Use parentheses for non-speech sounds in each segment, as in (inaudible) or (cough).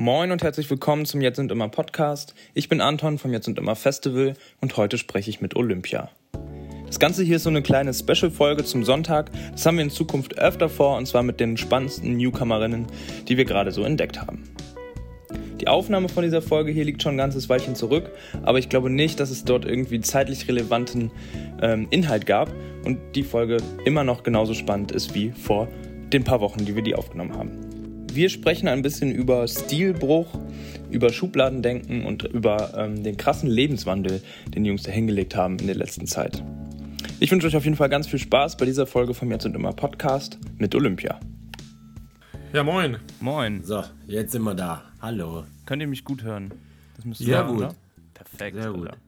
Moin und herzlich willkommen zum Jetzt und Immer Podcast. Ich bin Anton vom Jetzt und Immer Festival und heute spreche ich mit Olympia. Das Ganze hier ist so eine kleine Special-Folge zum Sonntag. Das haben wir in Zukunft öfter vor und zwar mit den spannendsten Newcomerinnen, die wir gerade so entdeckt haben. Die Aufnahme von dieser Folge hier liegt schon ein ganzes Weilchen zurück, aber ich glaube nicht, dass es dort irgendwie zeitlich relevanten ähm, Inhalt gab und die Folge immer noch genauso spannend ist wie vor den paar Wochen, die wir die aufgenommen haben. Wir sprechen ein bisschen über Stilbruch, über Schubladendenken und über ähm, den krassen Lebenswandel, den die Jungs da hingelegt haben in der letzten Zeit. Ich wünsche euch auf jeden Fall ganz viel Spaß bei dieser Folge vom Jetzt und Immer Podcast mit Olympia. Ja, moin. Moin. So, jetzt sind wir da. Hallo. Könnt ihr mich gut hören? Das müsste Sehr gut. Oder? Perfekt. Sehr gut. Alter.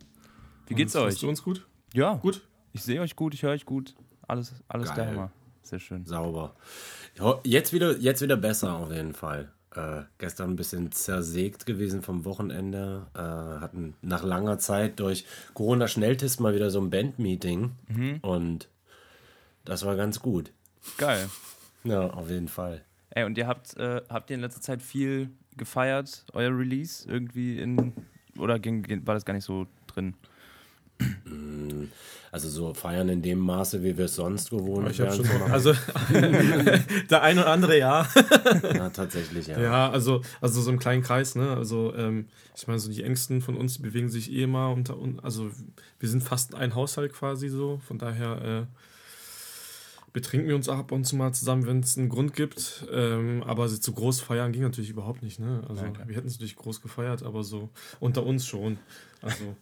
Wie geht's und, euch? Hörst du uns gut? Ja. Gut. Ich sehe euch gut, ich höre euch gut. Alles, alles Geil. der Hammer. Sehr schön. Sauber. Jetzt wieder, jetzt wieder besser auf jeden Fall. Äh, gestern ein bisschen zersägt gewesen vom Wochenende. Äh, hatten nach langer Zeit durch Corona-Schnelltest mal wieder so ein Band-Meeting. Mhm. Und das war ganz gut. Geil. Ja, auf jeden Fall. Ey, und ihr habt, äh, habt ihr in letzter Zeit viel gefeiert, euer Release? Irgendwie in. Oder ging, war das gar nicht so drin? (clears throat) Also so feiern in dem Maße, wie wir es sonst gewohnt ich wären. Schon, (laughs) also (laughs) der eine oder andere ja. (laughs) ja, tatsächlich, ja. Ja, also, also so im kleinen Kreis, ne? Also ähm, ich meine, so die Ängsten von uns bewegen sich eh immer unter uns. Also wir sind fast ein Haushalt quasi so. Von daher äh, betrinken wir uns ab und zu mal zusammen, wenn es einen Grund gibt. Ähm, aber zu groß feiern ging natürlich überhaupt nicht. Ne? Also ja, wir hätten es natürlich groß gefeiert, aber so unter uns schon. Also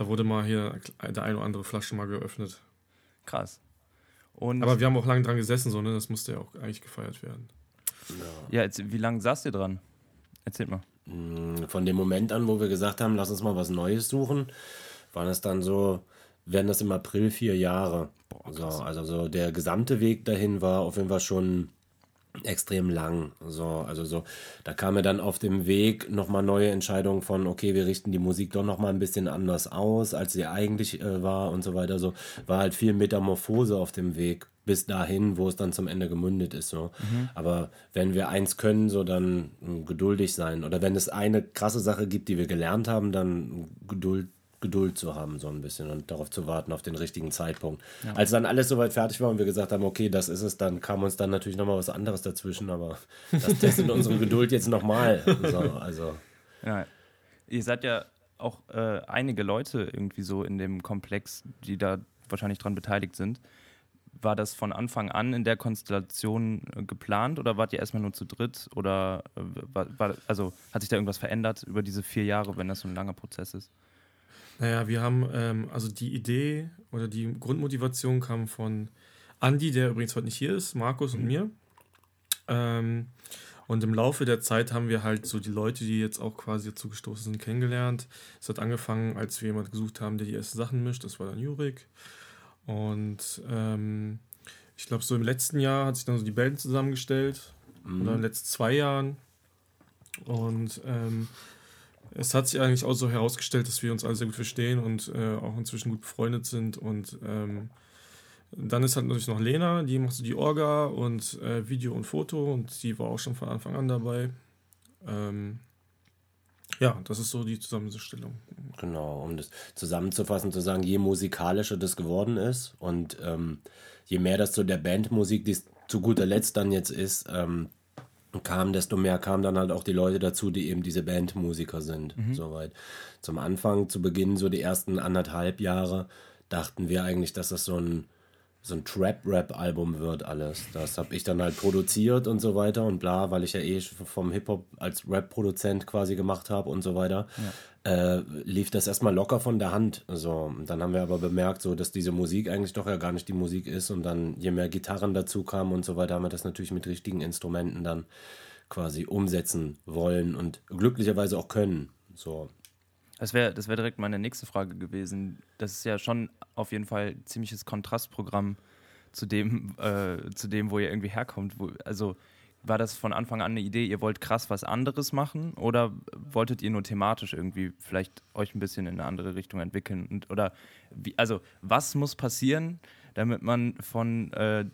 da wurde mal hier der eine oder andere Flasche mal geöffnet. Krass. Und aber wir haben auch lange dran gesessen, so, ne? das musste ja auch eigentlich gefeiert werden. Ja, jetzt, wie lange saßt ihr dran? Erzählt mal. Mm, von dem Moment an, wo wir gesagt haben, lass uns mal was Neues suchen, waren es dann so, werden das im April vier Jahre. Boah, so, also so der gesamte Weg dahin war auf jeden Fall schon extrem lang. So, also so, da kam mir dann auf dem Weg nochmal neue Entscheidungen von, okay, wir richten die Musik doch nochmal ein bisschen anders aus, als sie eigentlich äh, war und so weiter. So war halt viel Metamorphose auf dem Weg bis dahin, wo es dann zum Ende gemündet ist. So. Mhm. Aber wenn wir eins können, so dann äh, geduldig sein. Oder wenn es eine krasse Sache gibt, die wir gelernt haben, dann Geduld Geduld zu haben, so ein bisschen und darauf zu warten, auf den richtigen Zeitpunkt. Ja. Als dann alles soweit fertig war und wir gesagt haben, okay, das ist es, dann kam uns dann natürlich nochmal was anderes dazwischen, aber das testet (laughs) unsere Geduld jetzt nochmal. So, also. Ja. Ihr seid ja auch äh, einige Leute irgendwie so in dem Komplex, die da wahrscheinlich dran beteiligt sind. War das von Anfang an in der Konstellation äh, geplant oder wart ihr erstmal nur zu dritt? Oder äh, war, war, also hat sich da irgendwas verändert über diese vier Jahre, wenn das so ein langer Prozess ist? Naja, wir haben, ähm, also die Idee oder die Grundmotivation kam von Andy, der übrigens heute nicht hier ist, Markus mhm. und mir. Ähm, und im Laufe der Zeit haben wir halt so die Leute, die jetzt auch quasi dazu gestoßen sind, kennengelernt. Es hat angefangen, als wir jemanden gesucht haben, der die ersten Sachen mischt. Das war dann Jurik. Und ähm, ich glaube, so im letzten Jahr hat sich dann so die Band zusammengestellt. Mhm. Oder in den letzten zwei Jahren. Und ähm, es hat sich eigentlich auch so herausgestellt, dass wir uns alle sehr gut verstehen und äh, auch inzwischen gut befreundet sind. Und ähm, dann ist halt natürlich noch Lena, die macht so die Orga und äh, Video und Foto und die war auch schon von Anfang an dabei. Ähm, ja, das ist so die Zusammenstellung. Genau, um das zusammenzufassen, zu sagen, je musikalischer das geworden ist und ähm, je mehr das zu der Bandmusik, die es zu guter Letzt dann jetzt ist, ähm, kam, desto mehr kamen dann halt auch die Leute dazu, die eben diese Bandmusiker sind. Mhm. Soweit. Zum Anfang, zu Beginn, so die ersten anderthalb Jahre, dachten wir eigentlich, dass das so ein so ein Trap-Rap-Album wird alles. Das habe ich dann halt produziert und so weiter und bla, weil ich ja eh vom Hip-Hop als Rap-Produzent quasi gemacht habe und so weiter. Ja. Äh, lief das erstmal locker von der Hand. So, dann haben wir aber bemerkt, so, dass diese Musik eigentlich doch ja gar nicht die Musik ist und dann, je mehr Gitarren dazu kamen und so weiter, haben wir das natürlich mit richtigen Instrumenten dann quasi umsetzen wollen und glücklicherweise auch können. So, das wäre das wär direkt meine nächste Frage gewesen. Das ist ja schon auf jeden Fall ein ziemliches Kontrastprogramm zu dem, äh, zu dem wo ihr irgendwie herkommt. Wo, also war das von Anfang an eine Idee, ihr wollt krass was anderes machen oder wolltet ihr nur thematisch irgendwie vielleicht euch ein bisschen in eine andere Richtung entwickeln? Und, oder wie, also was muss passieren, damit man von, äh,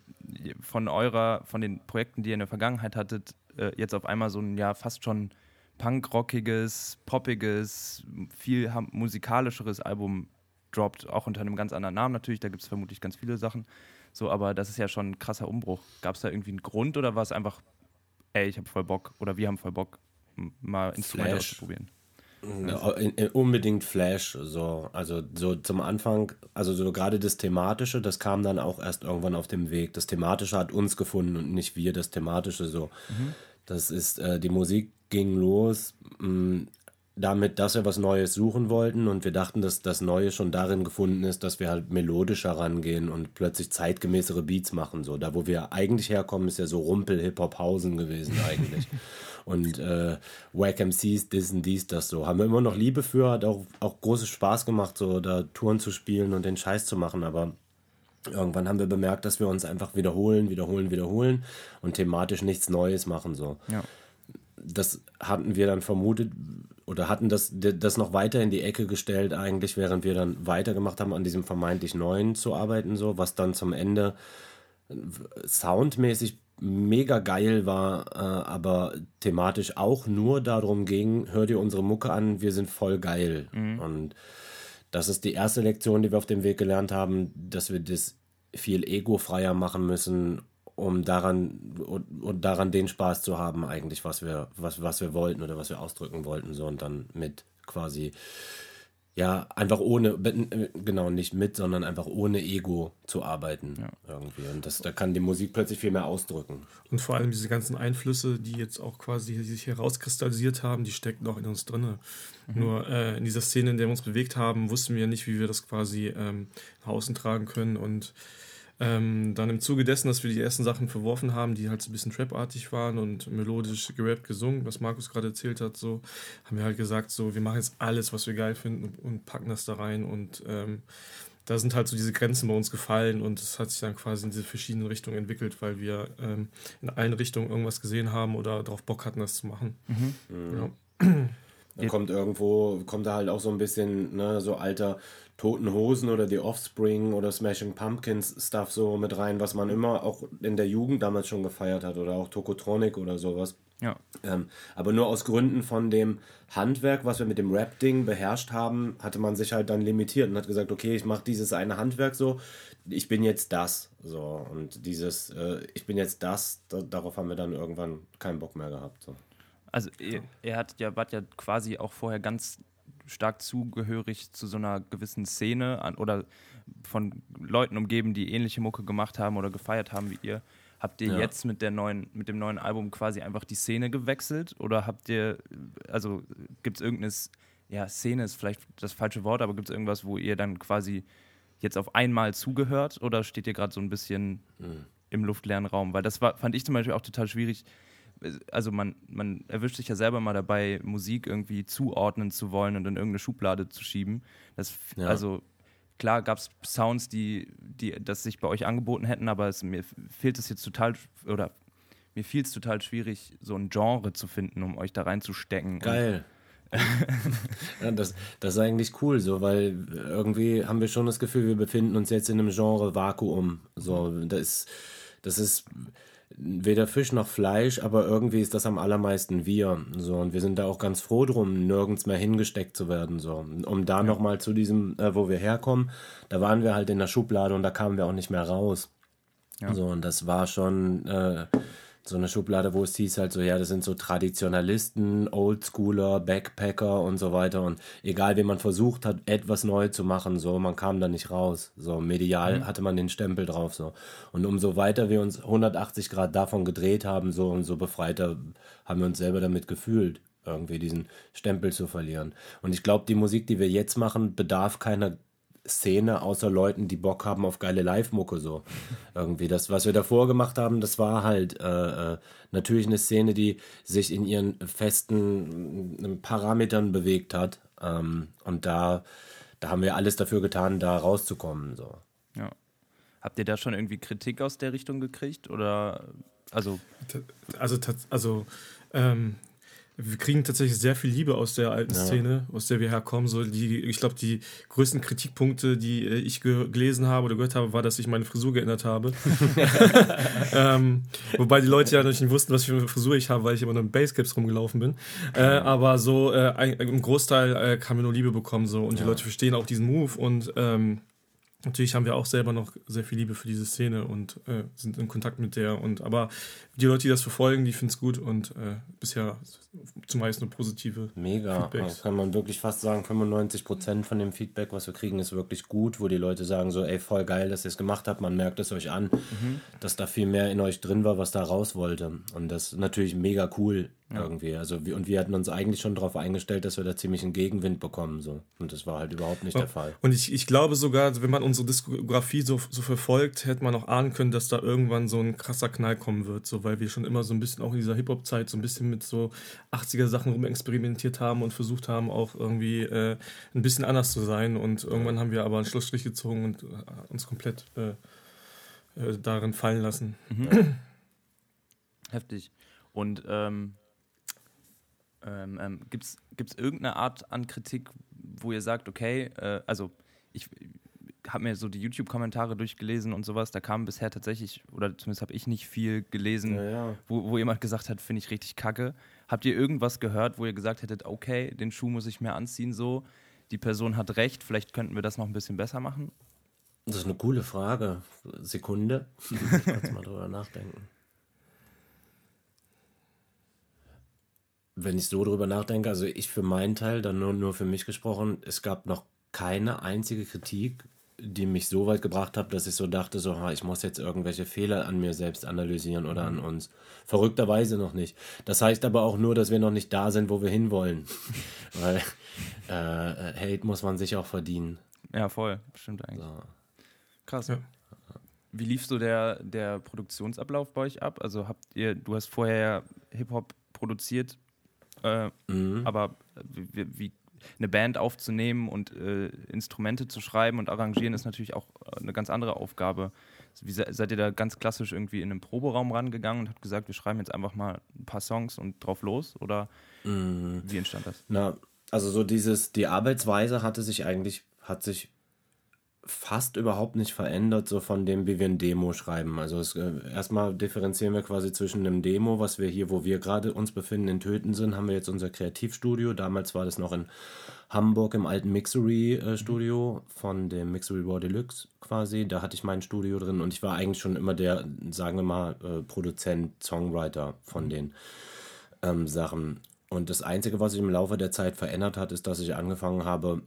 von eurer, von den Projekten, die ihr in der Vergangenheit hattet, äh, jetzt auf einmal so ein ja fast schon punkrockiges, poppiges, viel musikalischeres Album droppt, auch unter einem ganz anderen Namen natürlich, da gibt es vermutlich ganz viele Sachen. So, aber das ist ja schon ein krasser Umbruch. Gab es da irgendwie einen Grund oder war es einfach, ey, ich habe voll Bock oder wir haben voll Bock, mal Instrumente auszuprobieren? Ja, in, in, unbedingt Flash, so, also so zum Anfang, also so gerade das Thematische, das kam dann auch erst irgendwann auf dem Weg. Das Thematische hat uns gefunden und nicht wir das Thematische so. Mhm. Das ist, äh, die Musik ging los mh, mm, damit, dass wir was Neues suchen wollten und wir dachten, dass das Neue schon darin gefunden ist, dass wir halt melodischer rangehen und plötzlich zeitgemäßere Beats machen. So, da wo wir eigentlich herkommen, ist ja so Rumpel-Hip-Hop-Hausen gewesen eigentlich. (laughs) und äh, Wack MCs, dies und dies, das so. Haben wir immer noch Liebe für, hat auch, auch großes Spaß gemacht, so da Touren zu spielen und den Scheiß zu machen, aber irgendwann haben wir bemerkt, dass wir uns einfach wiederholen, wiederholen, wiederholen und thematisch nichts Neues machen, so. Ja. Das hatten wir dann vermutet oder hatten das, das noch weiter in die Ecke gestellt, eigentlich, während wir dann weitergemacht haben, an diesem vermeintlich Neuen zu arbeiten, so, was dann zum Ende soundmäßig mega geil war, äh, aber thematisch auch nur darum ging, hör dir unsere Mucke an, wir sind voll geil. Mhm. Und das ist die erste Lektion, die wir auf dem Weg gelernt haben, dass wir das viel egofreier machen müssen, um daran und, und, daran den Spaß zu haben, eigentlich, was wir, was, was wir wollten oder was wir ausdrücken wollten. So und dann mit quasi ja, einfach ohne, genau, nicht mit, sondern einfach ohne Ego zu arbeiten ja. irgendwie. Und das, da kann die Musik plötzlich viel mehr ausdrücken. Und vor allem diese ganzen Einflüsse, die jetzt auch quasi sich herauskristallisiert haben, die stecken noch in uns drin. Mhm. Nur äh, in dieser Szene, in der wir uns bewegt haben, wussten wir nicht, wie wir das quasi ähm, nach außen tragen können und ähm, dann im Zuge dessen, dass wir die ersten Sachen verworfen haben, die halt so ein bisschen trapartig waren und melodisch gerappt gesungen, was Markus gerade erzählt hat, so haben wir halt gesagt, so wir machen jetzt alles, was wir geil finden und, packen das da rein und ähm, da sind halt so diese Grenzen bei uns gefallen und es hat sich dann quasi in diese verschiedenen Richtungen entwickelt, weil wir ähm, in allen Richtungen irgendwas gesehen haben oder darauf Bock hatten, das zu machen. Mhm. Ja. Da kommt irgendwo, kommt da halt auch so ein bisschen, ne, so alter Toten Hosen oder die Offspring oder Smashing Pumpkins Stuff so mit rein, was man immer auch in der Jugend damals schon gefeiert hat oder auch Tokotronic oder sowas. Ja. Ähm, aber nur aus Gründen von dem Handwerk, was wir mit dem Rap-Ding beherrscht haben, hatte man sich halt dann limitiert und hat gesagt, okay, ich mache dieses eine Handwerk so, ich bin jetzt das. So, und dieses, äh, ich bin jetzt das, da, darauf haben wir dann irgendwann keinen Bock mehr gehabt. So. Also er, er hat ja, war ja quasi auch vorher ganz stark zugehörig zu so einer gewissen Szene an, oder von Leuten umgeben, die ähnliche Mucke gemacht haben oder gefeiert haben wie ihr. Habt ihr ja. jetzt mit, der neuen, mit dem neuen Album quasi einfach die Szene gewechselt? Oder habt ihr, also gibt es irgendeine, ja, Szene ist vielleicht das falsche Wort, aber gibt es irgendwas, wo ihr dann quasi jetzt auf einmal zugehört? Oder steht ihr gerade so ein bisschen mhm. im luftleeren Raum? Weil das war, fand ich zum Beispiel auch total schwierig also man, man erwischt sich ja selber mal dabei, Musik irgendwie zuordnen zu wollen und in irgendeine Schublade zu schieben. Das, ja. Also klar gab es Sounds, die, die das sich bei euch angeboten hätten, aber es, mir fehlt es jetzt total, oder mir fiel es total schwierig, so ein Genre zu finden, um euch da reinzustecken. Geil. (laughs) ja, das, das ist eigentlich cool, so, weil irgendwie haben wir schon das Gefühl, wir befinden uns jetzt in einem Genre Vakuum. So, das das ist weder Fisch noch Fleisch, aber irgendwie ist das am allermeisten wir. So, und wir sind da auch ganz froh drum, nirgends mehr hingesteckt zu werden. So, um da ja. nochmal zu diesem, äh, wo wir herkommen, da waren wir halt in der Schublade und da kamen wir auch nicht mehr raus. Ja. So, und das war schon, äh, so eine Schublade, wo es hieß halt so, ja, das sind so Traditionalisten, Oldschooler, Backpacker und so weiter. Und egal, wie man versucht hat, etwas neu zu machen, so, man kam da nicht raus. So, medial mhm. hatte man den Stempel drauf, so. Und umso weiter wir uns 180 Grad davon gedreht haben, so, umso befreiter haben wir uns selber damit gefühlt, irgendwie diesen Stempel zu verlieren. Und ich glaube, die Musik, die wir jetzt machen, bedarf keiner Szene außer Leuten, die Bock haben auf geile Live-Mucke so. (laughs) Irgendwie das, was wir davor gemacht haben, das war halt äh, äh, natürlich eine Szene, die sich in ihren festen äh, Parametern bewegt hat. Ähm, und da, da haben wir alles dafür getan, da rauszukommen. So. Ja. Habt ihr da schon irgendwie Kritik aus der Richtung gekriegt? Oder also. Also, also ähm, wir kriegen tatsächlich sehr viel Liebe aus der alten Ja. Szene, aus der wir herkommen. So die, ich glaube, die größten Kritikpunkte, die äh, ich ge gelesen habe oder gehört habe, war, dass ich meine Frisur geändert habe. (laughs) ähm, wobei die Leute ja noch nicht wussten, was für eine Frisur ich habe, weil ich immer nur in Basecaps rumgelaufen bin. Äh, aber so äh, ein, im Großteil äh, haben wir nur Liebe bekommen so und die Leute verstehen auch diesen Move und ähm, Natürlich haben wir auch selber noch sehr viel Liebe für diese Szene und äh, sind in Kontakt mit der. Und aber die Leute, die das verfolgen, die finden es gut und äh, bisher zumeist nur positive. Mega. Feedbacks. Also kann man wirklich fast sagen, 95% von dem Feedback, was wir kriegen, ist wirklich gut, wo die Leute sagen so, ey, voll geil, dass ihr es gemacht habt, man merkt es euch an, dass da viel mehr in euch drin war, was da raus wollte. Und das ist natürlich mega cool irgendwie. Also wir, und wir hatten uns eigentlich schon darauf eingestellt, dass wir da ziemlich einen Gegenwind bekommen. So. Und das war halt überhaupt nicht der Fall. Und ich, ich glaube sogar, wenn man unsere Diskografie so, so verfolgt, hätte man auch ahnen können, dass da irgendwann so ein krasser Knall kommen wird, so weil wir schon immer so ein bisschen auch in dieser Hip-Hop-Zeit so ein bisschen mit so 80er Sachen rumexperimentiert haben und versucht haben, auch irgendwie äh, ein bisschen anders zu sein. Und irgendwann haben wir aber einen Schlussstrich gezogen und äh, uns komplett äh, äh, darin fallen lassen. (clears throat) Heftig. Und ähm, ähm, ähm, gibt es irgendeine Art an Kritik, wo ihr sagt, okay, äh, also ich habe mir so die YouTube-Kommentare durchgelesen und sowas, da kam bisher tatsächlich, oder zumindest habe ich nicht viel gelesen, Ja, ja. Wo, wo jemand gesagt hat, finde ich richtig kacke. Habt ihr irgendwas gehört, wo ihr gesagt hättet, okay, den Schuh muss ich mir anziehen so, die Person hat recht, vielleicht könnten wir das noch ein bisschen besser machen? Das ist eine coole Frage. Sekunde. Kurz mal drüber nachdenken. Wenn ich so drüber nachdenke, also ich für meinen Teil, dann nur, nur für mich gesprochen, es gab noch keine einzige Kritik, die mich so weit gebracht hat, dass ich so dachte, so, ha, ich muss jetzt irgendwelche Fehler an mir selbst analysieren oder an uns. Verrückterweise noch nicht. Das heißt aber auch nur, dass wir noch nicht da sind, wo wir hinwollen. (laughs) Weil äh, Hate muss man sich auch verdienen. Ja, voll, stimmt eigentlich. So. Krass. Ja. Wie lief so der, der Produktionsablauf bei euch ab? Also habt ihr, du hast vorher ja Hip-Hop produziert, äh, Mhm. aber wie, wie eine Band aufzunehmen und äh, Instrumente zu schreiben und arrangieren ist natürlich auch äh, eine ganz andere Aufgabe. Wie se seid ihr da ganz klassisch irgendwie in einen Proberaum rangegangen und habt gesagt, wir schreiben jetzt einfach mal ein paar Songs und drauf los? Oder Mhm. wie entstand das? Na, also so dieses, die Arbeitsweise hatte sich eigentlich, hat sich fast überhaupt nicht verändert, so von dem, wie wir ein Demo schreiben. Also es, äh, erstmal differenzieren wir quasi zwischen einem Demo, was wir hier, wo wir gerade uns befinden, in Töten sind, haben wir jetzt unser Kreativstudio. Damals war das noch in Hamburg im alten Mixery-Studio von dem Mixery Raw Deluxe quasi. Da hatte ich mein Studio drin und ich war eigentlich schon immer der, sagen wir mal, äh, Produzent, Songwriter von den ähm, Sachen. Und das Einzige, was sich im Laufe der Zeit verändert hat, ist, dass ich angefangen habe,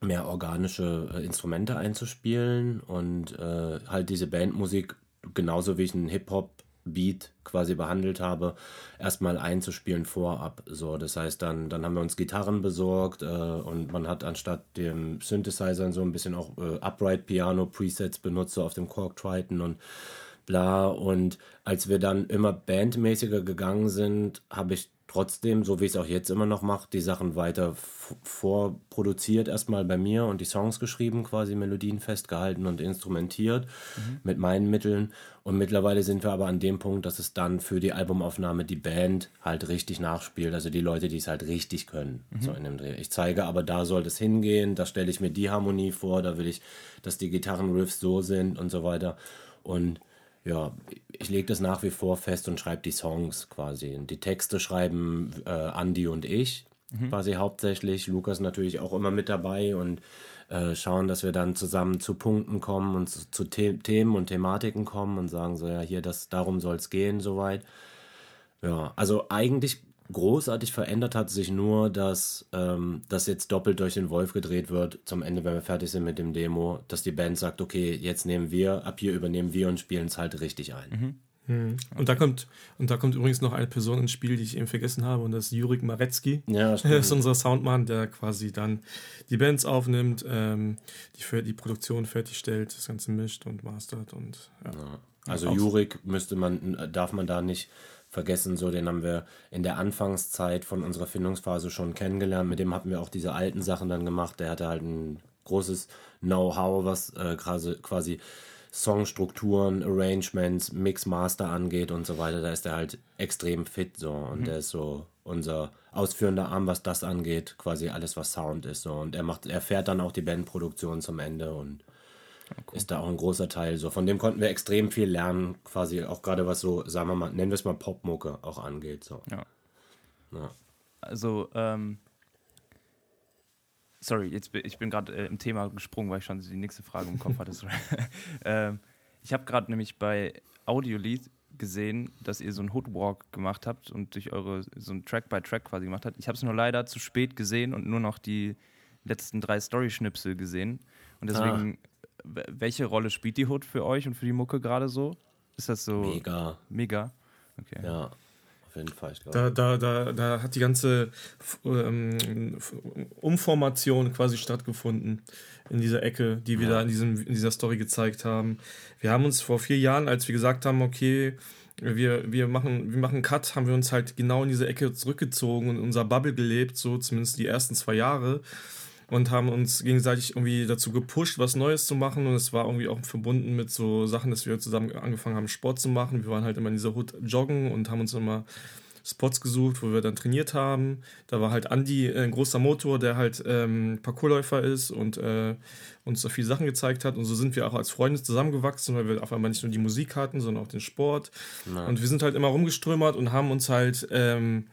mehr organische äh, Instrumente einzuspielen und äh, halt diese Bandmusik, genauso wie ich einen Hip-Hop-Beat quasi behandelt habe, erstmal einzuspielen vorab. So, das heißt, dann, dann haben wir uns Gitarren besorgt äh, und man hat anstatt dem Synthesizer so ein bisschen auch äh, Upright Piano Presets benutzt, so auf dem Korg Triton und bla. Und als wir dann immer bandmäßiger gegangen sind, habe ich trotzdem, so wie ich es auch jetzt immer noch mache, die Sachen weiter vorproduziert, erstmal bei mir und die Songs geschrieben, quasi Melodien festgehalten und instrumentiert mit meinen Mitteln. Und mittlerweile sind wir aber an dem Punkt, dass es dann für die Albumaufnahme die Band halt richtig nachspielt. Also die Leute, die es halt richtig können. So in dem Dreh. Ich zeige aber, da soll es hingehen, da stelle ich mir die Harmonie vor, da will ich, dass die Gitarrenriffs so sind und so weiter. Und ja, ich lege das nach wie vor fest und schreibe die Songs quasi. Und die Texte schreiben äh, Andi und ich quasi hauptsächlich. Lukas natürlich auch immer mit dabei und äh, schauen, dass wir dann zusammen zu Punkten kommen und zu, zu The Themen und Thematiken kommen und sagen so, ja, hier, das, darum soll es gehen, soweit. Ja, also eigentlich großartig verändert hat sich nur, dass ähm, das jetzt doppelt durch den Wolf gedreht wird, zum Ende, wenn wir fertig sind mit dem Demo, dass die Band sagt, okay, jetzt nehmen wir, ab hier übernehmen wir und spielen es halt richtig ein. Und da kommt, und da kommt übrigens noch eine Person ins Spiel, die ich eben vergessen habe, und das ist Jurik Marecki. Ja, (laughs) Er ist unser Soundmann, der quasi dann die Bands aufnimmt, ähm, die für die Produktion fertigstellt, das Ganze mischt und mastert und ja. Also Auch- Jurik müsste man, darf man da nicht vergessen, so den haben wir in der Anfangszeit von unserer Findungsphase schon kennengelernt. Mit dem hatten wir auch diese alten Sachen dann gemacht. Der hatte halt ein großes Know-how, was äh, quasi, Songstrukturen, Arrangements, Mix, Master angeht und so weiter, da ist er halt extrem fit so und mhm. der ist so unser ausführender Arm, was das angeht, quasi alles, was Sound ist so und er macht, er fährt dann auch die Bandproduktion zum Ende und cool. ist da auch ein großer Teil so. Von dem konnten wir extrem viel lernen, quasi auch gerade was so, sagen wir mal, nennen wir es mal Popmucke auch angeht so. Ja. ja. Also ähm, Sorry, jetzt bin, ich bin gerade äh, im Thema gesprungen, weil ich schon die nächste Frage im Kopf hatte. (laughs) ähm, ich habe gerade nämlich bei Audiolied gesehen, dass ihr so einen Hoodwalk gemacht habt und durch eure so ein Track by Track quasi gemacht habt. Ich habe es nur leider zu spät gesehen und nur noch die letzten drei Story-Schnipsel gesehen. Und deswegen, ah. Welche Rolle spielt die Hood für euch und für die Mucke gerade so? Ist das so mega? Mega. Okay. Ja jeden Fall. Ich da, da, da, da hat die ganze ähm, Umformation quasi stattgefunden in dieser Ecke, die wir ja. da in, diesem, in dieser Story gezeigt haben. Wir haben uns vor vier Jahren, als wir gesagt haben, okay, wir, wir, machen, wir machen einen Cut, haben wir uns halt genau in diese Ecke zurückgezogen und in unser Bubble gelebt, so zumindest die ersten zwei Jahre und haben uns gegenseitig irgendwie dazu gepusht, was Neues zu machen. Und es war irgendwie auch verbunden mit so Sachen, dass wir zusammen angefangen haben, Sport zu machen. Wir waren halt immer in dieser Hut joggen und haben uns immer Spots gesucht, wo wir dann trainiert haben. Da war halt Andy äh, ein großer Motor, der halt ähm, Parkourläufer ist und äh, uns so viele Sachen gezeigt hat. Und so sind wir auch als Freunde zusammengewachsen, weil wir auf einmal nicht nur die Musik hatten, sondern auch den Sport. Nein. Und wir sind halt immer rumgeströmert und haben uns halt ähm,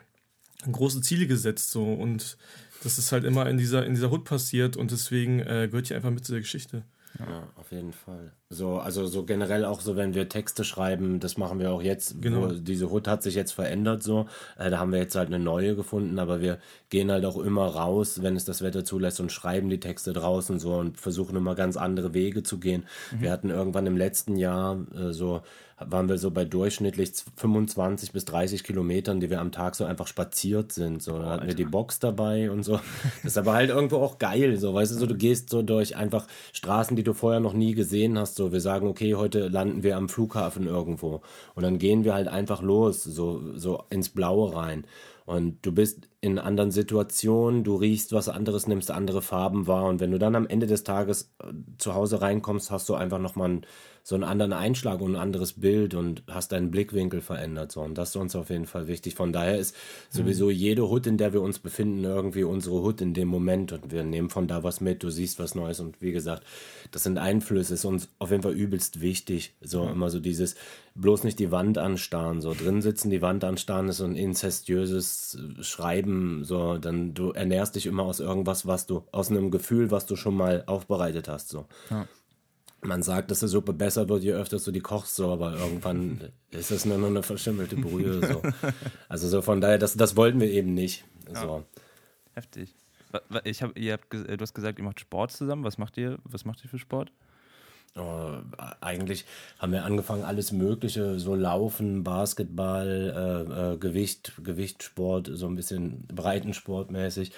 große Ziele gesetzt. So. Und das ist halt immer in dieser, in dieser Hut passiert und deswegen äh, gehört hier einfach mit zu der Geschichte. Ja, auf jeden Fall. So, also so generell auch so, wenn wir Texte schreiben, das machen wir auch jetzt. Genau. diese Hut hat sich jetzt verändert so. Äh, da haben wir jetzt halt eine neue gefunden, aber wir gehen halt auch immer raus, wenn es das Wetter zulässt und schreiben die Texte draußen so und versuchen immer ganz andere Wege zu gehen. Mhm. Wir hatten irgendwann im letzten Jahr äh, so waren wir so bei durchschnittlich 25 bis 30 Kilometern, die wir am Tag so einfach spaziert sind. So, da hatten wir die Box dabei und so. (laughs) Das ist aber halt irgendwo auch geil, so, weißt du, so, du gehst so durch einfach Straßen, die du vorher noch nie gesehen hast. So, wir sagen, okay, heute landen wir am Flughafen irgendwo. Und dann gehen wir halt einfach los, so, so ins Blaue rein. Und du bist in anderen Situationen, du riechst was anderes, nimmst andere Farben wahr. Und wenn du dann am Ende des Tages äh, zu Hause reinkommst, hast du einfach nochmal ein so einen anderen Einschlag und ein anderes Bild und hast deinen Blickwinkel verändert. So. Und das ist uns auf jeden Fall wichtig. Von daher ist sowieso jede Hut, in der wir uns befinden, irgendwie unsere Hut in dem Moment und wir nehmen von da was mit, du siehst was Neues und wie gesagt, das sind Einflüsse, ist uns auf jeden Fall übelst wichtig. So mhm. immer so dieses, bloß nicht die Wand anstarren, so drin sitzen, die Wand anstarren ist so ein inzestiöses Schreiben, so dann du ernährst dich immer aus irgendwas, was du, aus einem Gefühl, was du schon mal aufbereitet hast, so. Ja man sagt, dass die Suppe besser wird, je öfter du die kochst, so, aber irgendwann (laughs) ist es nur noch eine verschimmelte Brühe. So. (laughs) Also so von daher, das, das wollten wir eben nicht. So. Ja. Heftig. Ich hab, ihr habt, du hast gesagt, ihr macht Sport zusammen. Was macht ihr? Was macht ihr für Sport? Oh, eigentlich haben wir angefangen, alles Mögliche, so Laufen, Basketball, äh, äh, Gewicht, Gewichtsport, so ein bisschen Breitensportmäßig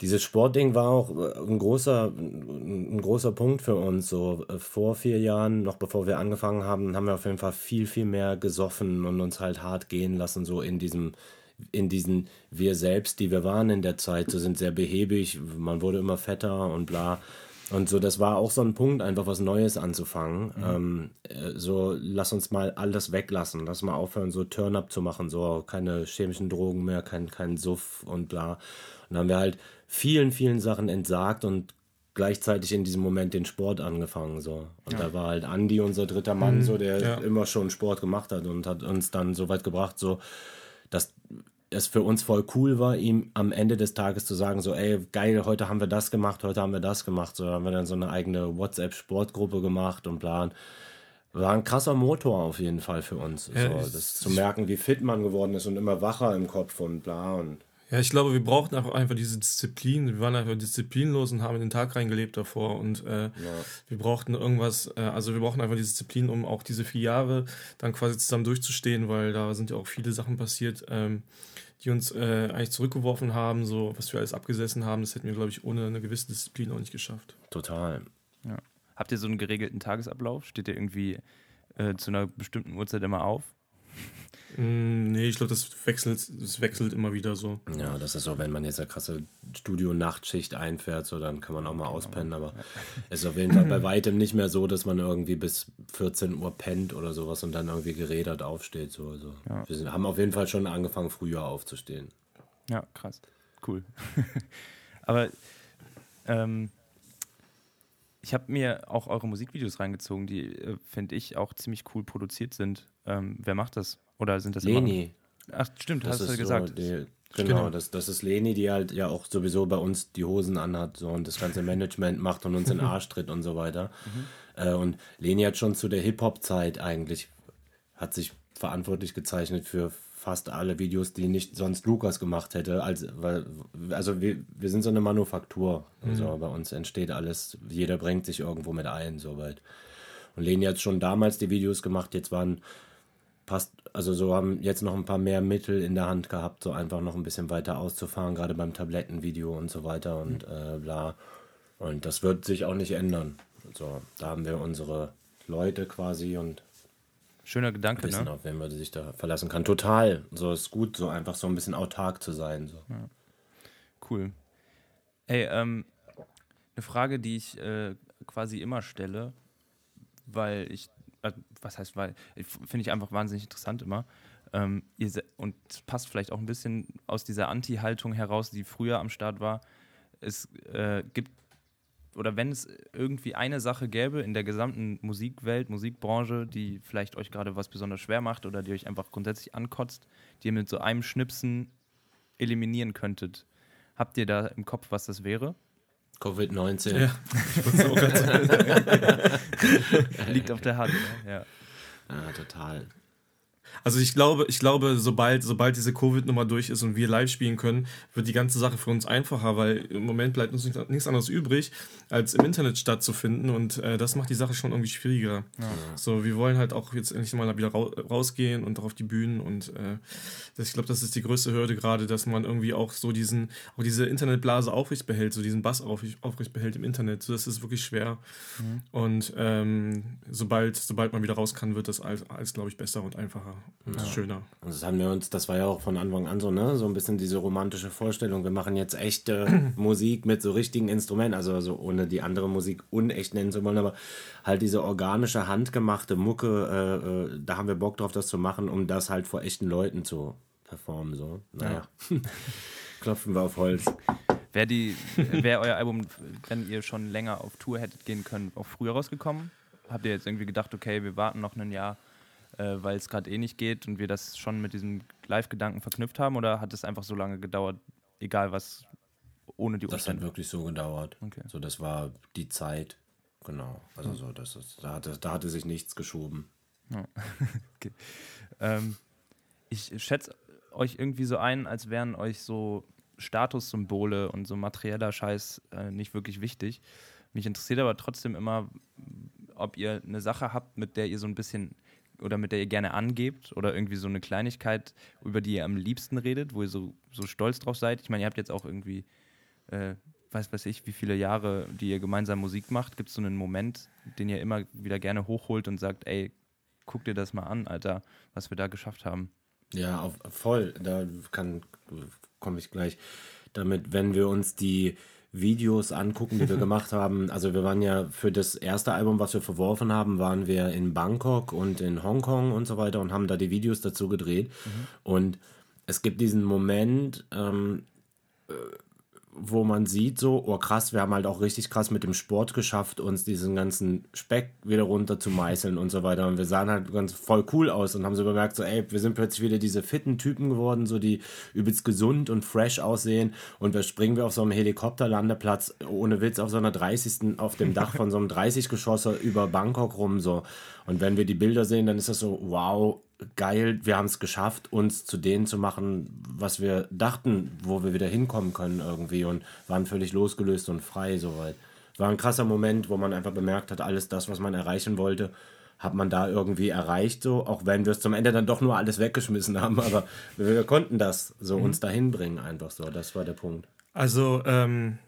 dieses Sportding war auch äh, ein großer, ein großer Punkt für uns. So äh, vor vier Jahren, noch bevor wir angefangen haben, haben wir auf jeden Fall viel, viel mehr gesoffen und uns halt hart gehen lassen, so in diesem, in diesen wir selbst, die wir waren in der Zeit, so sind sehr behäbig, man wurde immer fetter und bla. Und so, das war auch so ein Punkt, einfach was Neues anzufangen. Mhm. Ähm, äh, so, lass uns mal alles weglassen. Lass mal aufhören, so Turn-up zu machen. So, keine chemischen Drogen mehr, kein, kein Suff und bla. Und dann haben wir halt vielen, vielen Sachen entsagt und gleichzeitig in diesem Moment den Sport angefangen. So. Und ja. da war halt Andi, unser dritter Mann, mhm, so, der ja. immer schon Sport gemacht hat und hat uns dann so weit gebracht, so, dass es für uns voll cool war, ihm am Ende des Tages zu sagen, so, ey, geil, heute haben wir das gemacht, heute haben wir das gemacht. So haben wir dann so eine eigene WhatsApp-Sportgruppe gemacht und plan. War ein krasser Motor auf jeden Fall für uns. Ja, so, das zu merken, wie fit man geworden ist und immer wacher im Kopf und bla und ja, ich glaube, wir brauchten auch einfach diese Disziplin. Wir waren einfach disziplinlos und haben in den Tag reingelebt davor. Und äh, ja. wir brauchten irgendwas, äh, also wir brauchten einfach die Disziplin, um auch diese vier Jahre dann quasi zusammen durchzustehen, weil da sind ja auch viele Sachen passiert, ähm, die uns äh, eigentlich zurückgeworfen haben, so was wir alles abgesessen haben. Das hätten wir, glaube ich, ohne eine gewisse Disziplin auch nicht geschafft. Total. Ja. Habt ihr so einen geregelten Tagesablauf? Steht ihr irgendwie äh, zu einer bestimmten Uhrzeit immer auf? Mm, nee, ich glaube, das wechselt, das wechselt immer wieder so. Ja, das ist so, wenn man jetzt eine krasse Studio-Nachtschicht einfährt, so dann kann man auch mal genau. auspennen, aber es ist auf jeden Fall bei (clears throat) weitem nicht mehr so, dass man irgendwie bis 14 Uhr pennt oder sowas und dann irgendwie gerädert aufsteht. So. Also ja. Wir sind, haben auf jeden Fall schon angefangen, früher aufzustehen. Ja, krass. Cool. (laughs) aber ähm, ich habe mir auch eure Musikvideos reingezogen, die, äh, finde ich, auch ziemlich cool produziert sind. Ähm, wer macht das? Oder sind das Leni. Ach, stimmt, das hast du ja gesagt. Die, genau, genau, Das, das ist Leni, die halt ja auch sowieso bei uns die Hosen anhat so, und das ganze Management macht und uns in den Arsch tritt und so weiter. Mhm. Äh, und Leni hat schon zu der Hip-Hop-Zeit eigentlich, hat sich verantwortlich gezeichnet für fast alle Videos, die nicht sonst Lukas gemacht hätte. Als, weil, also wir, wir sind so eine Manufaktur. Also mhm. bei uns entsteht alles, jeder bringt sich irgendwo mit ein, soweit. Und Leni hat schon damals die Videos gemacht, jetzt waren passt, also so haben jetzt noch ein paar mehr Mittel in der Hand gehabt, so einfach noch ein bisschen weiter auszufahren, gerade beim Tablettenvideo und so weiter und mhm. äh, bla. Und das wird sich auch nicht ändern. So, da haben wir unsere Leute quasi und Schöner Gedanke, wissen, ne? auf wen man sich da verlassen kann. Total. So ist gut, so einfach so ein bisschen autark zu sein. So. Ja. Cool. Ey, ähm, eine Frage, die ich äh, quasi immer stelle, weil ich was heißt, weil, finde ich einfach wahnsinnig interessant immer. Ähm, ihr, und passt vielleicht auch ein bisschen aus dieser Anti-Haltung heraus, die früher am Start war. Es äh, gibt, oder wenn es irgendwie eine Sache gäbe in der gesamten Musikwelt, Musikbranche, die vielleicht euch gerade was besonders schwer macht oder die euch einfach grundsätzlich ankotzt, die ihr mit so einem Schnipsen eliminieren könntet. Habt ihr da im Kopf, was das wäre? Covid-19. Ja, (laughs) Liegt auf der Hand. Ne? Ja. ja, total. Also ich glaube, ich glaube, sobald, sobald diese Covid-Nummer durch ist und wir live spielen können, wird die ganze Sache für uns einfacher, weil im Moment bleibt uns nichts anderes übrig, als im Internet stattzufinden und äh, das macht die Sache schon irgendwie schwieriger. Ja. So, wir wollen halt auch jetzt endlich mal wieder rausgehen und auch auf die Bühnen und äh, das, ich glaube, das ist die größte Hürde gerade, dass man irgendwie auch so diesen, auch diese Internetblase aufrecht behält, so diesen Bass aufrecht, aufrecht behält im Internet. So, das ist wirklich schwer. Mhm. Und ähm, sobald, sobald man wieder raus kann, wird das alles, alles glaube ich, besser und einfacher und ja. schöner. Und das haben wir uns, das war ja auch von Anfang an so, ne? So ein bisschen diese romantische Vorstellung. Wir machen jetzt echte (clears throat) Musik mit so richtigen Instrumenten, also, also ohne die andere Musik unecht nennen zu wollen, aber halt diese organische, handgemachte Mucke, äh, äh, da haben wir Bock drauf, das zu machen, um das halt vor echten Leuten zu performen. So. Naja. Ja. (laughs) Klopfen wir auf Holz. Wäre wär euer Album, wenn ihr schon länger auf Tour hättet gehen können, auch früher rausgekommen? Habt ihr jetzt irgendwie gedacht, okay, wir warten noch ein Jahr? Äh, weil es gerade eh nicht geht und wir das schon mit diesem Live-Gedanken verknüpft haben? Oder hat es einfach so lange gedauert, egal was, ohne die Umstände? Das hat wirklich so gedauert. Okay. So, das war die Zeit, genau. Also so, das ist, da, hatte, da hatte sich nichts geschoben. Ja. (laughs) okay. ähm, ich schätze euch irgendwie so ein, als wären euch so Statussymbole und so materieller Scheiß äh, nicht wirklich wichtig. Mich interessiert aber trotzdem immer, ob ihr eine Sache habt, mit der ihr so ein bisschen oder mit der ihr gerne angebt oder irgendwie so eine Kleinigkeit, über die ihr am liebsten redet, wo ihr so, so stolz drauf seid? Ich meine, ihr habt jetzt auch irgendwie, äh, weiß weiß ich, wie viele Jahre, die ihr gemeinsam Musik macht. Gibt es so einen Moment, den ihr immer wieder gerne hochholt und sagt, ey, guck dir das mal an, Alter, was wir da geschafft haben? Ja, auf, voll. Da kann komme ich gleich damit, wenn wir uns die Videos angucken, die wir (laughs) gemacht haben. Also wir waren ja für das erste Album, was wir verworfen haben, waren wir in Bangkok und in Hongkong und so weiter und haben da die Videos dazu gedreht. Mhm. Und es gibt diesen Moment, ähm, äh, wo man sieht so, oh krass, wir haben halt auch richtig krass mit dem Sport geschafft, uns diesen ganzen Speck wieder runter zu meißeln und so weiter. Und wir sahen halt ganz voll cool aus und haben so bemerkt, so, ey, wir sind plötzlich wieder diese fitten Typen geworden, so die übelst gesund und fresh aussehen. Und da springen wir auf so einem Helikopterlandeplatz, ohne Witz, auf so einer 30. auf dem Dach von so einem 30-Geschosser über Bangkok rum, so. Und wenn wir die Bilder sehen, dann ist das so, wow, geil, wir haben es geschafft, uns zu denen zu machen, was wir dachten, wo wir wieder hinkommen können irgendwie und waren völlig losgelöst und frei soweit. War ein krasser Moment, wo man einfach bemerkt hat, alles das, was man erreichen wollte, hat man da irgendwie erreicht, so, auch wenn wir es zum Ende dann doch nur alles weggeschmissen (laughs) haben, aber wir konnten das so mhm. uns dahin bringen, einfach so. Das war der Punkt. Also, ähm,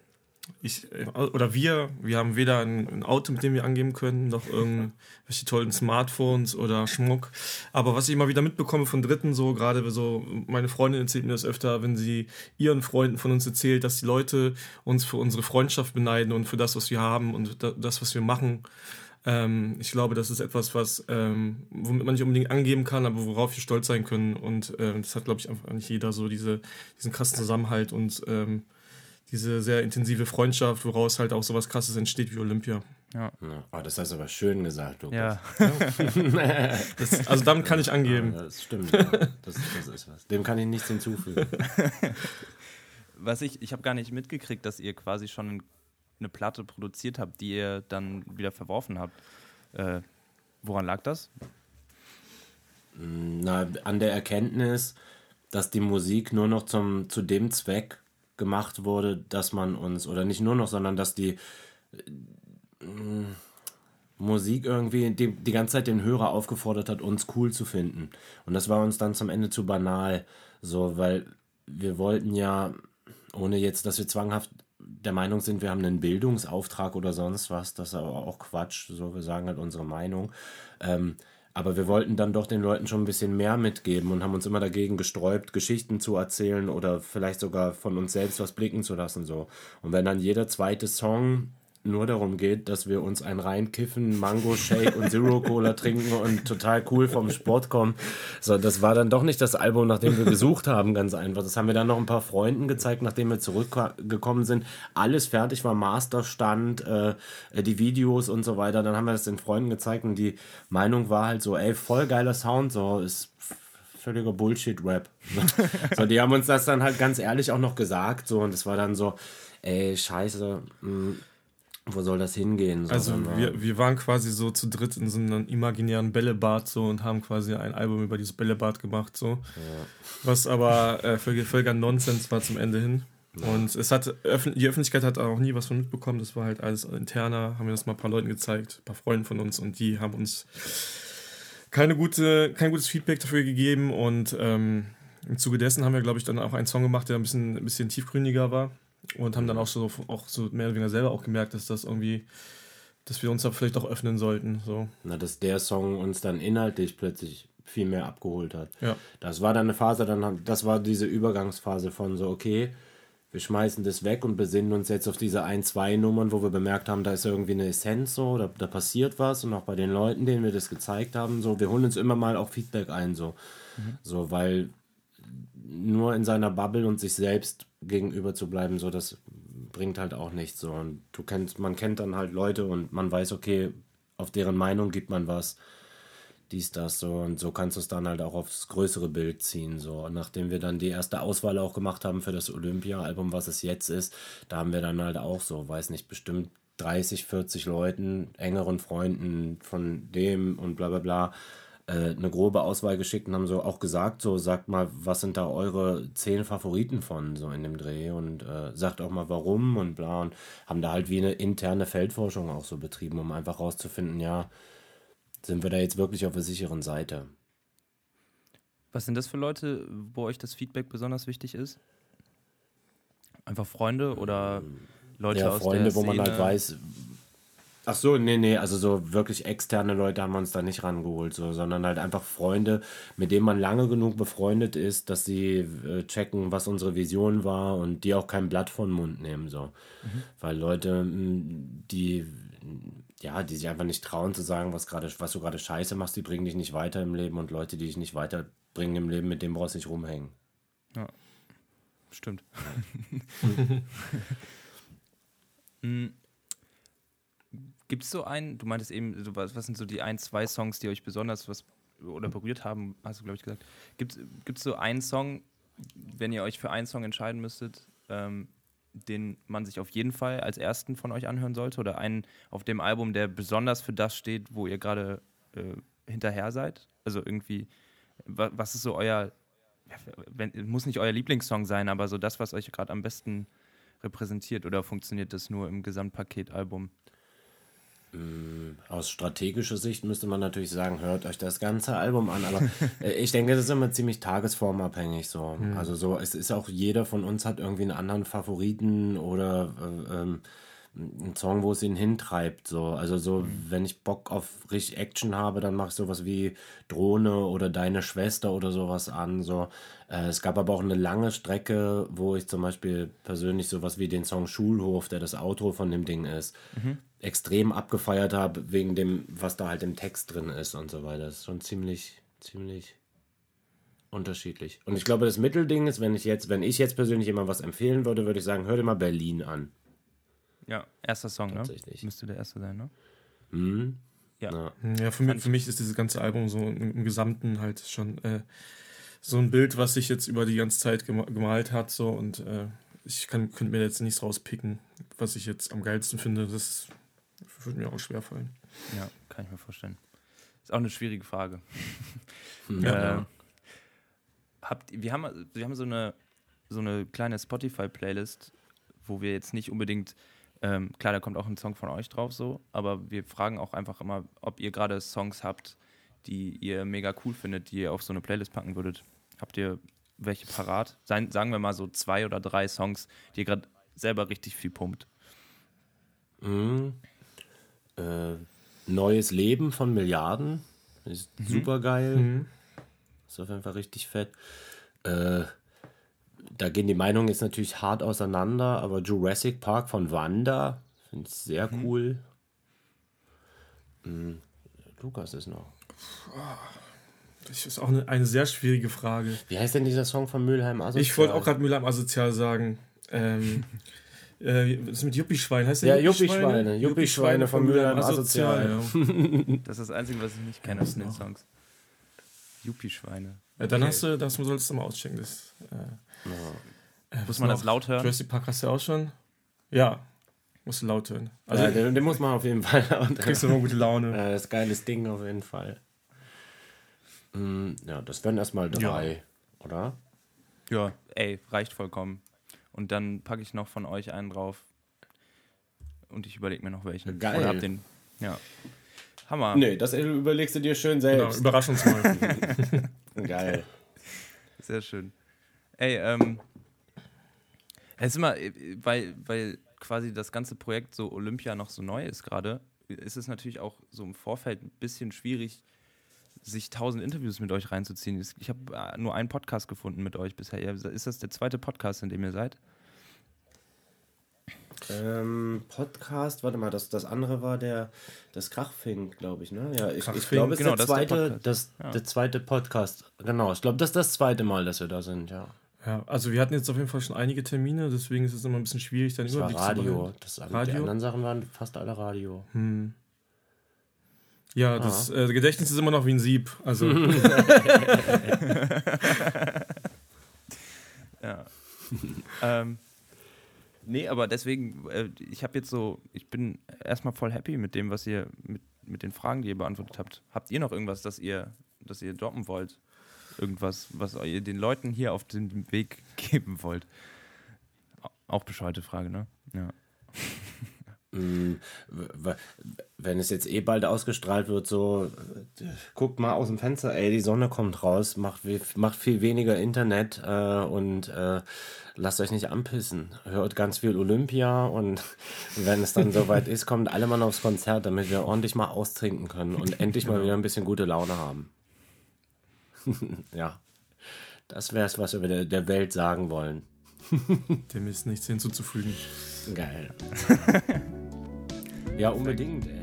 ich, äh, oder wir, wir haben weder ein, ein, Auto, mit dem wir angeben können, noch irgendwelche tollen Smartphones oder Schmuck. Aber was ich immer wieder mitbekomme von Dritten, so gerade so, meine Freundin erzählt mir das öfter, wenn sie ihren Freunden von uns erzählt, dass die Leute uns für unsere Freundschaft beneiden und für das, was wir haben und das, was wir machen. Ähm, ich glaube, das ist etwas, was, ähm, womit man nicht unbedingt angeben kann, aber worauf wir stolz sein können. Und ähm, das hat, glaube ich, einfach nicht jeder so diese, diesen krassen Zusammenhalt und ähm, diese sehr intensive Freundschaft, woraus halt auch sowas krasses entsteht wie Olympia. Ja. Oh, das hast du aber schön gesagt, Lukas. Ja. (laughs) das, also damit kann ich angeben. Ja, das stimmt. Ja. Das, das, ist was. Dem kann ich nichts hinzufügen. (laughs) Was ich, ich habe gar nicht mitgekriegt, dass ihr quasi schon eine Platte produziert habt, die ihr dann wieder verworfen habt. Äh, woran lag das? Na, an der Erkenntnis, dass die Musik nur noch zum, zu dem Zweck gemacht wurde, dass man uns, oder nicht nur noch, sondern dass die äh, Musik irgendwie die, die ganze Zeit den Hörer aufgefordert hat, uns cool zu finden. Und das war uns dann zum Ende zu banal, so, weil wir wollten ja, ohne jetzt, dass wir zwanghaft der Meinung sind, wir haben einen Bildungsauftrag oder sonst was, das ist aber auch Quatsch, so, wir sagen halt unsere Meinung. Ähm, aber wir wollten dann doch den Leuten schon ein bisschen mehr mitgeben und haben uns immer dagegen gesträubt, Geschichten zu erzählen oder vielleicht sogar von uns selbst was blicken zu lassen. So. Und wenn dann jeder zweite Song nur darum geht, dass wir uns ein reinkiffen, Mango Shake und Zero Cola (laughs) trinken und total cool vom Sport kommen. So, das war dann doch nicht das Album, nach dem wir gesucht haben, ganz einfach. Das haben wir dann noch ein paar Freunden gezeigt, nachdem wir zurückgekommen sind. Alles fertig war, Masterstand, äh, die Videos und so weiter. Dann haben wir das den Freunden gezeigt und die Meinung war halt so, ey, voll geiler Sound, so ist völliger Bullshit-Rap. (laughs) so, die haben uns das dann halt ganz ehrlich auch noch gesagt, so, und es war dann so, ey, scheiße, mh, hm, wo soll das hingehen? So, also wir, wir waren quasi so zu dritt in so einem imaginären Bällebad so und haben quasi ein Album über dieses Bällebad gemacht so. Ja. Was aber äh, völliger Nonsens war zum Ende hin. Ja. Und es hat die Öffentlichkeit hat auch nie was von mitbekommen. Das war halt alles interner. Haben wir das mal ein paar Leuten gezeigt, ein paar Freunden von uns und die haben uns keine gute, kein gutes Feedback dafür gegeben. Und ähm, im Zuge dessen haben wir, glaube ich, dann auch einen Song gemacht, der ein bisschen, ein bisschen tiefgründiger war und haben dann auch so, auch so mehr oder weniger selber auch gemerkt, dass das irgendwie, dass wir uns da vielleicht auch öffnen sollten. So. Na, dass der Song uns dann inhaltlich plötzlich viel mehr abgeholt hat. Ja. Das war dann eine Phase, dann das war diese Übergangsphase von so, okay, wir schmeißen das weg und besinnen uns jetzt auf diese ein, zwei Nummern, wo wir bemerkt haben, da ist irgendwie eine Essenz so, da, da passiert was und auch bei den Leuten, denen wir das gezeigt haben, so, wir holen uns immer mal auch Feedback ein, so, mhm. so, weil nur in seiner Bubble und sich selbst gegenüber zu bleiben, so das bringt halt auch nichts so. Und du kennst, man kennt dann halt Leute und man weiß, okay, auf deren Meinung gibt man was. Dies, das, so. Und so kannst du es dann halt auch aufs größere Bild ziehen. So. Und nachdem wir dann die erste Auswahl auch gemacht haben für das Olympia-Album, was es jetzt ist, da haben wir dann halt auch so, weiß nicht, bestimmt 30, 40 Leuten, engeren Freunden von dem und bla bla bla äh, eine grobe Auswahl geschickt und haben so auch gesagt, so sagt mal, was sind da eure zehn Favoriten von so in dem Dreh und äh, sagt auch mal warum und bla und haben da halt wie eine interne Feldforschung auch so betrieben, um einfach rauszufinden, ja, sind wir da jetzt wirklich auf der sicheren Seite. Was sind das für Leute, wo euch das Feedback besonders wichtig ist? Einfach Freunde oder ähm, Leute ja, aus Freunde, der Szene? wo man halt weiß, Ach so, nee, nee, also so wirklich externe Leute haben wir uns da nicht rangeholt, so, sondern halt einfach Freunde, mit denen man lange genug befreundet ist, dass sie äh, checken, was unsere Vision war und die auch kein Blatt von den Mund nehmen, so. Mhm. Weil Leute, die, ja, die sich einfach nicht trauen zu sagen, was gerade, was du gerade scheiße machst, die bringen dich nicht weiter im Leben und Leute, die dich nicht weiterbringen im Leben, mit denen brauchst du nicht rumhängen. Ja, stimmt. (laughs) (laughs) Gibt es so einen, du meintest eben, was, was sind so die ein, zwei Songs, die euch besonders was oder berührt haben, hast du, glaube ich, gesagt. Gibt es so einen Song, wenn ihr euch für einen Song entscheiden müsstet, ähm, den man sich auf jeden Fall als ersten von euch anhören sollte? Oder einen auf dem Album, der besonders für das steht, wo ihr gerade äh, hinterher seid? Also irgendwie, was ist so euer, ja, wenn, muss nicht euer Lieblingssong sein, aber so das, was euch gerade am besten repräsentiert? Oder funktioniert das nur im Gesamtpaketalbum? Aus strategischer Sicht müsste man natürlich sagen, hört euch das ganze Album an. Aber (laughs) äh, ich denke, das ist immer ziemlich tagesformabhängig so. Also so, es ist auch jeder von uns hat irgendwie einen anderen Favoriten oder äh, ähm, einen Song, wo es ihn hintreibt. So. Also so, wenn ich Bock auf richtig Action habe, dann mache ich sowas wie Drohne oder Deine Schwester oder sowas an. So. Äh, es gab aber auch eine lange Strecke, wo ich zum Beispiel persönlich sowas wie den Song Schulhof, der das Outro von dem Ding ist, extrem abgefeiert habe, wegen dem, was da halt im Text drin ist und so weiter. Das ist schon ziemlich, ziemlich unterschiedlich. Und ich glaube, das Mittelding ist, wenn ich jetzt, wenn ich jetzt persönlich jemand was empfehlen würde, würde ich sagen, hör dir mal Berlin an. Ja, erster Song, ne? Tatsächlich. Müsste der erste sein, ne? Hm? Ja. Ja. Für mich, für mich ist dieses ganze Album so im, im Gesamten halt schon äh, so ein Bild, was sich jetzt über die ganze Zeit gema- gemalt hat. So, und äh, ich kann, könnte mir jetzt nichts rauspicken, was ich jetzt am geilsten finde. Das würde mir auch schwerfallen. Ja, kann ich mir vorstellen. Ist auch eine schwierige Frage. Ja. Äh, habt, wir, haben, wir haben so eine, so eine kleine Spotify-Playlist, wo wir jetzt nicht unbedingt, ähm, klar, da kommt auch ein Song von euch drauf so, aber wir fragen auch einfach immer, ob ihr gerade Songs habt, die ihr mega cool findet, die ihr auf so eine Playlist packen würdet. Habt ihr welche parat? Sein, sagen wir mal so zwei oder drei Songs, die ihr gerade selber richtig viel pumpt. Mhm. Äh, Neues Leben von Milliarden. Ist super geil. Mhm. Ist auf jeden Fall richtig fett. Äh, da gehen die Meinungen jetzt natürlich hart auseinander, aber Jurassic Park von Wanda finde ich sehr cool. Mhm. Lukas ist noch. Das ist auch eine, eine sehr schwierige Frage. Wie heißt denn dieser Song von Mülheim Asozial? Ich wollte auch gerade Müller am Asozial sagen. Ähm, (laughs) äh, das ist mit Juppie-Schwein, heißt Ja, der Juppie-Schweine. Juppie-Schweine von Mülheim Asozial. ja. (laughs) Das ist das Einzige, was ich nicht kenne aus den Songs. Yuppie-Schweine. Ja, dann Okay. hast du, das solltest du mal auschecken. Das, äh, äh, Muss man noch? das laut hören? Jurassic Park hast du auch schon? Ja, musst du laut hören. Also ja, den, den muss man auf jeden Fall. kriegst du immer gute Laune. Ja, (laughs) das ist ein geiles Ding auf jeden Fall. Mm, Ja, das wären erstmal drei, oder? Ja, ey, reicht vollkommen. Und dann packe ich noch von euch einen drauf. Und ich überlege mir noch welchen. Geil. Oder hab den. Ja. Hammer. Nee, das überlegst du dir schön Genau, selbst. überrasch uns (laughs) mal. (laughs) Geil. Sehr schön. Ey, ähm. Es ist immer, äh, weil, weil quasi das ganze Projekt so Olympia noch so neu ist gerade, ist es natürlich auch so im Vorfeld ein bisschen schwierig, sich tausend Interviews mit euch reinzuziehen. Ich habe nur einen Podcast gefunden mit euch bisher. Ist das der zweite Podcast, in dem ihr seid? Ähm, Podcast, warte mal, das, das andere war der, das Krachfink, glaube ich, ne? Ja, ich, ich glaube, es ist genau, der das ist der zweite, Podcast. das, Ja. der zweite Podcast. Genau, ich glaube, das ist das zweite Mal, dass wir da sind, ja. Ja, also wir hatten jetzt auf jeden Fall schon einige Termine, deswegen ist es immer ein bisschen schwierig, dann zu Radio. Das, Die Radio? anderen Sachen waren fast alle Radio. Hm. Ja, das äh, Gedächtnis ist immer noch wie ein Sieb. Also (laughs) (laughs) Ja. ähm, nee, aber deswegen, äh, ich habe jetzt so, ich bin erstmal voll happy mit dem, was ihr, mit, mit den Fragen, die ihr beantwortet habt. Habt ihr noch irgendwas, das ihr, das ihr droppen wollt? Irgendwas, was ihr den Leuten hier auf den Weg geben wollt? Au- Auch bescheuerte Frage, ne? Ja. (laughs) Mm, Wenn es jetzt eh bald ausgestrahlt wird, so äh, guckt mal aus dem Fenster, ey, die Sonne kommt raus, macht, macht viel weniger Internet äh, und äh, lasst euch nicht anpissen. Hört ganz viel Olympia und (laughs) wenn es dann (laughs) soweit ist, kommt alle mal aufs Konzert, damit wir ordentlich mal austrinken können und endlich mal wieder ein bisschen gute Laune haben. (laughs) ja, das wäre es, was wir der, der Welt sagen wollen. (laughs) dem ist nichts hinzuzufügen. Geil. (laughs) ja, unbedingt, ey.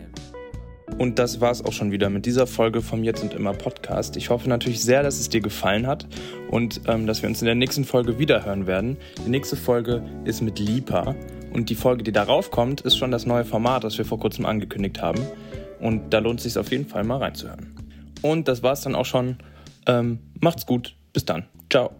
Und das war's auch schon wieder mit dieser Folge vom Jetzt und Immer Podcast. Ich hoffe natürlich sehr, dass es dir gefallen hat und ähm, dass wir uns in der nächsten Folge wiederhören werden. Die nächste Folge ist mit Lipa und die Folge, die darauf kommt, ist schon das neue Format, das wir vor kurzem angekündigt haben. Und da lohnt es sich auf jeden Fall mal reinzuhören. Und das war's dann auch schon. Ähm, macht's gut. Bis dann. Ciao.